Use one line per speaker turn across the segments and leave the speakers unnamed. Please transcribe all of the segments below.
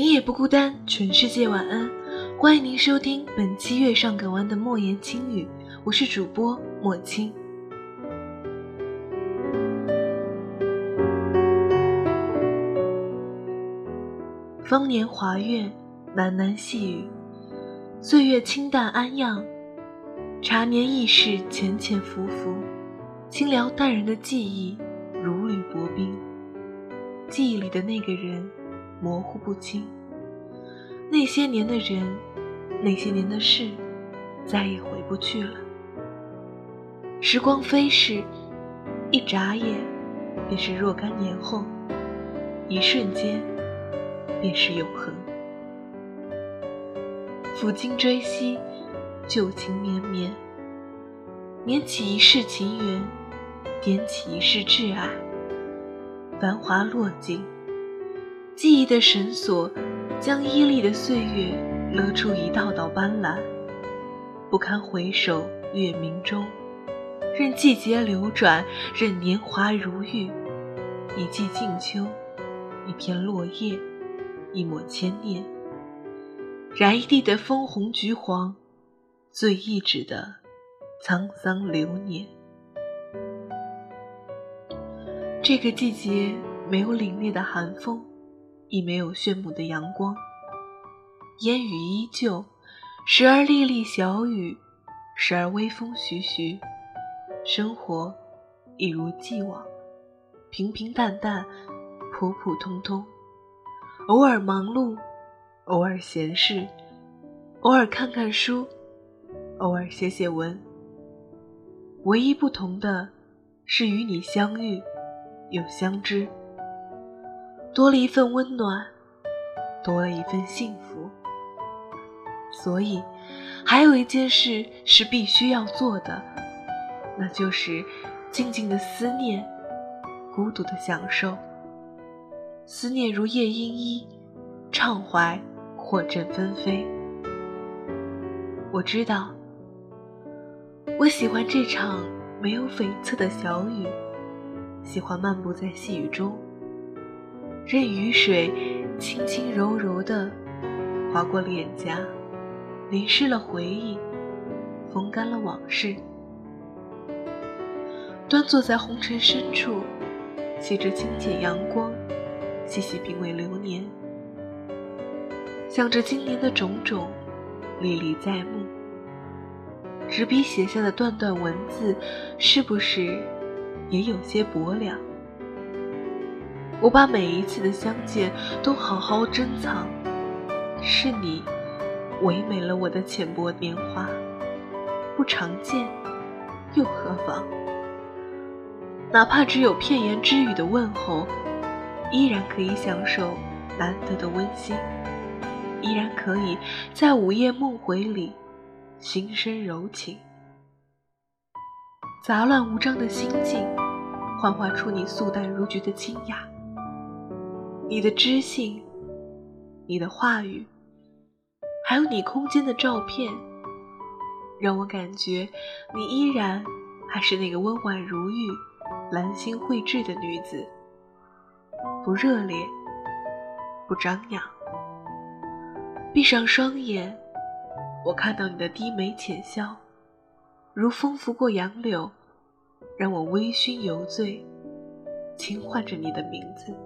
今夜不孤单，全世界晚安。欢迎您收听本期月上港湾的莫言轻语，我是主播莫青。芳年华月，喃喃细语，岁月清淡安样，茶年易逝，浅浅浮浮，轻聊淡然的记忆如履薄冰，记忆里的那个人模糊不清，那些年的人，那些年的事，再也回不去了。时光飞逝，一眨眼，便是若干年后，一瞬间。便是永恒。抚今追昔，旧情绵绵，捻起一世情缘，点起一世挚爱。繁华落尽，记忆的绳索将伊利的岁月勒出一道道斑斓。不堪回首月明中，任季节流转，任年华如玉。一季静秋，一片落叶。一抹牵念，染一地的枫红橘黄，醉一纸的沧桑流年。这个季节没有凛冽的寒风，亦没有炫目的阳光，烟雨依旧，时而沥沥小雨，时而微风徐徐，生活一如既往，平平淡淡，普普通通。偶尔忙碌，偶尔闲适，偶尔看看书，偶尔写写文。唯一不同的是与你相遇又相知，多了一份温暖，多了一份幸福。所以，还有一件事是必须要做的，那就是静静的思念，孤独的享受。思念如夜莺一，畅怀或振纷飞。我知道，我喜欢这场没有悱恻的小雨，喜欢漫步在细雨中，任雨水轻轻柔柔地划过脸颊，淋湿了回忆，风干了往事。端坐在红尘深处，借着清浅阳光。细细品味流年，想着今年的种种，历历在目。执笔写下的段段文字，是不是也有些薄凉？我把每一次的相见都好好珍藏，是你唯美了我的浅薄年华。不常见，又何妨？哪怕只有片言之语的问候。依然可以享受难得的温馨，依然可以在午夜梦回里心生柔情。杂乱无章的心境，幻化出你素淡如菊的清雅。你的知性，你的话语，还有你空间的照片，让我感觉你依然还是那个温婉如玉、兰心蕙质的女子。不热烈，不张扬。闭上双眼，我看到你的低眉浅笑，如风拂过杨柳，让我微醺犹醉，轻唤着你的名字。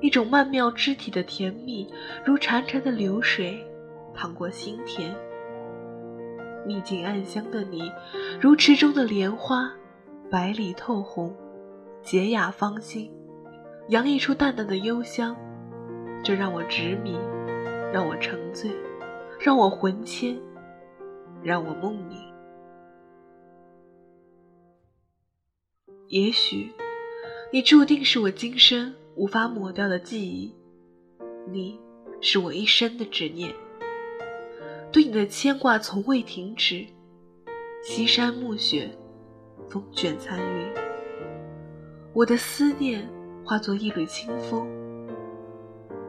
一种曼妙肢体的甜蜜，如潺潺的流水，淌过心田。秘境暗香的你，如池中的莲花，白里透红，洁雅芳心。洋溢出淡淡的幽香，这让我执迷，让我沉醉，让我魂牵，让我梦萦。也许你注定是我今生无法抹掉的记忆，你是我一生的执念。对你的牵挂从未停止，西山暮雪，风卷残云。我的思念化作一缕清风，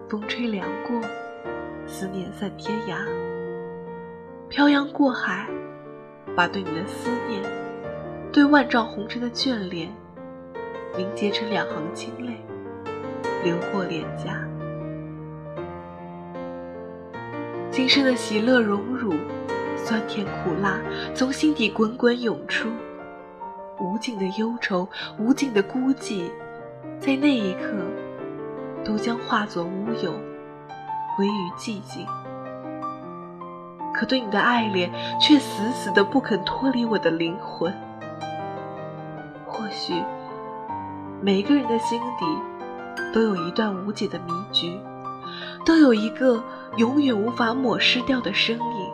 风吹凉过，思念散天涯。漂洋过海，把对你的思念，对万丈红尘的眷恋。凝结成两行清泪，流过脸颊。今生的喜乐荣辱，酸甜苦辣，从心底滚滚涌出。无尽的忧愁，无尽的孤寂，在那一刻，都将化作乌有，归于寂静。可对你的爱恋，却死死的不肯脱离我的灵魂。或许。每个人的心底，都有一段无解的迷局，都有一个永远无法抹失掉的身影。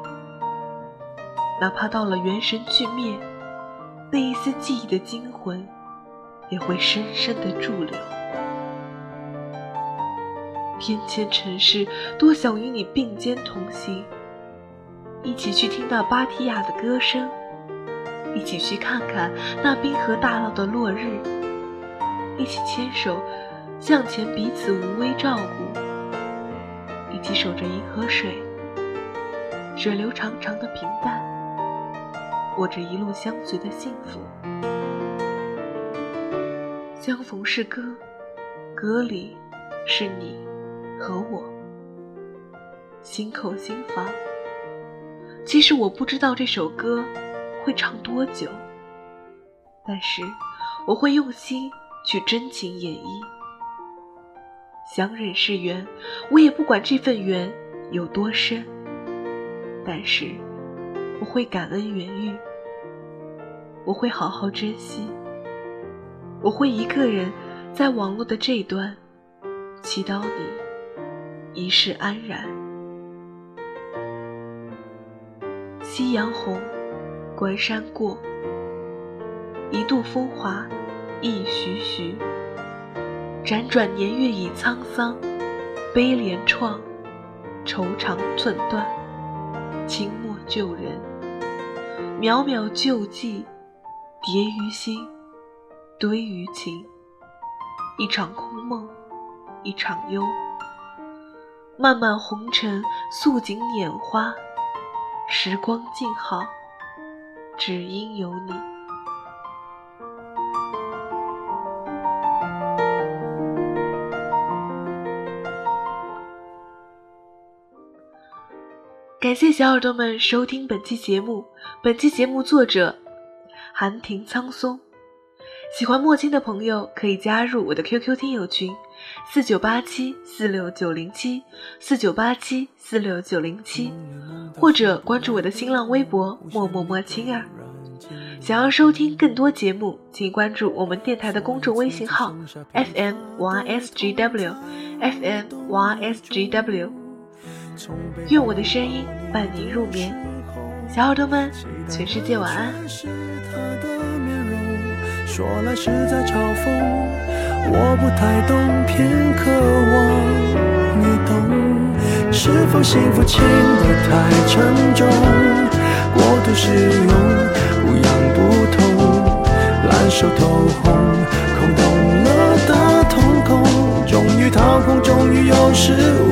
哪怕到了元神俱灭，那一丝记忆的精魂，也会深深的驻留。天堑尘世，多想与你并肩同行，一起去听那芭提雅的歌声，一起去看看那冰河大道的落日。一起牵手向前，彼此无微照顾；一起守着银河水，水流长长的平淡，握着一路相随的幸福。相逢是歌，歌里是你和我，心口心房。其实我不知道这首歌会唱多久，但是我会用心。去真情演绎，想忍是缘，我也不管这份缘有多深，但是我会感恩缘遇，我会好好珍惜，我会一个人在网络的这端，祈祷你一世安然。夕阳红，关山过，一度风华。一徐徐，辗转年月已沧桑，悲怜怆，愁肠寸断。清末旧人，渺渺旧迹，叠于心，堆于情。一场空梦，一场忧。漫漫红尘，素锦拈花，时光静好，只因有你。感谢小耳朵们收听本期节目。本期节目作者寒亭苍松。喜欢莫青的朋友可以加入我的 QQ 听友群：四九八七四六九零七四九八七四六九零七，或者关注我的新浪微博默默莫青儿。想要收听更多节目，请关注我们电台的公众微信号：FM YSGW，FM YSGW。愿我的声音伴您入眠，小耳朵们，全世界晚安。说来是在嘲讽，我不太懂，偏渴望你懂。是否幸福轻得太沉重，过度使用，不痒不痛，烂熟透红，空洞了的瞳孔，终于掏空，终于有始无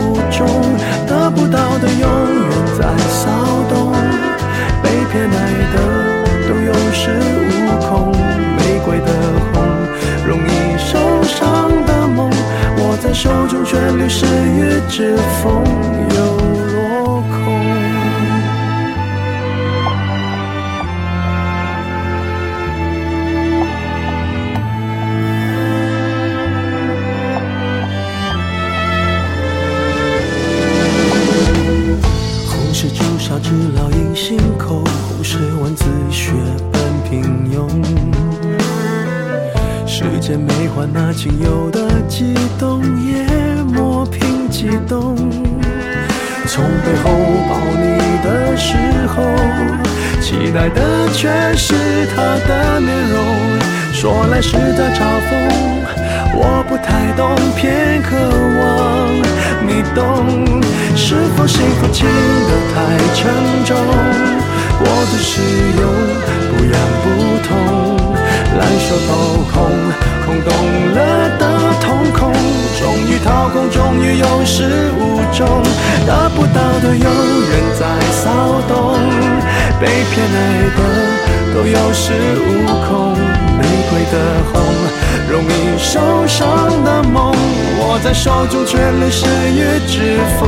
谁与之风又落空。红是朱砂痣烙印心口红是蚊子血般平庸。世间美化那仅有的悸动从背后抱你的时候，期待的却是他的面容。说来是在嘲讽，我不
太懂，偏渴望你懂。是否幸福轻得太沉重？过度使用，不痒不痛，烂熟透空，空洞了的瞳孔，终于掏空，终于有始无终，被偏爱的都有恃无恐，玫瑰的红。容易受伤的梦，握在手中却流失于指缝，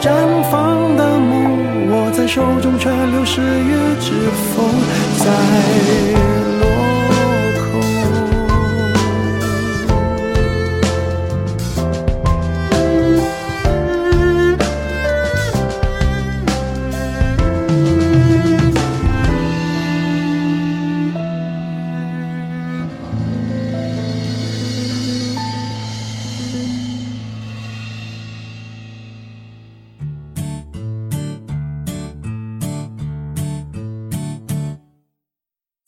绽放的梦，握在手中却流失于指缝，在。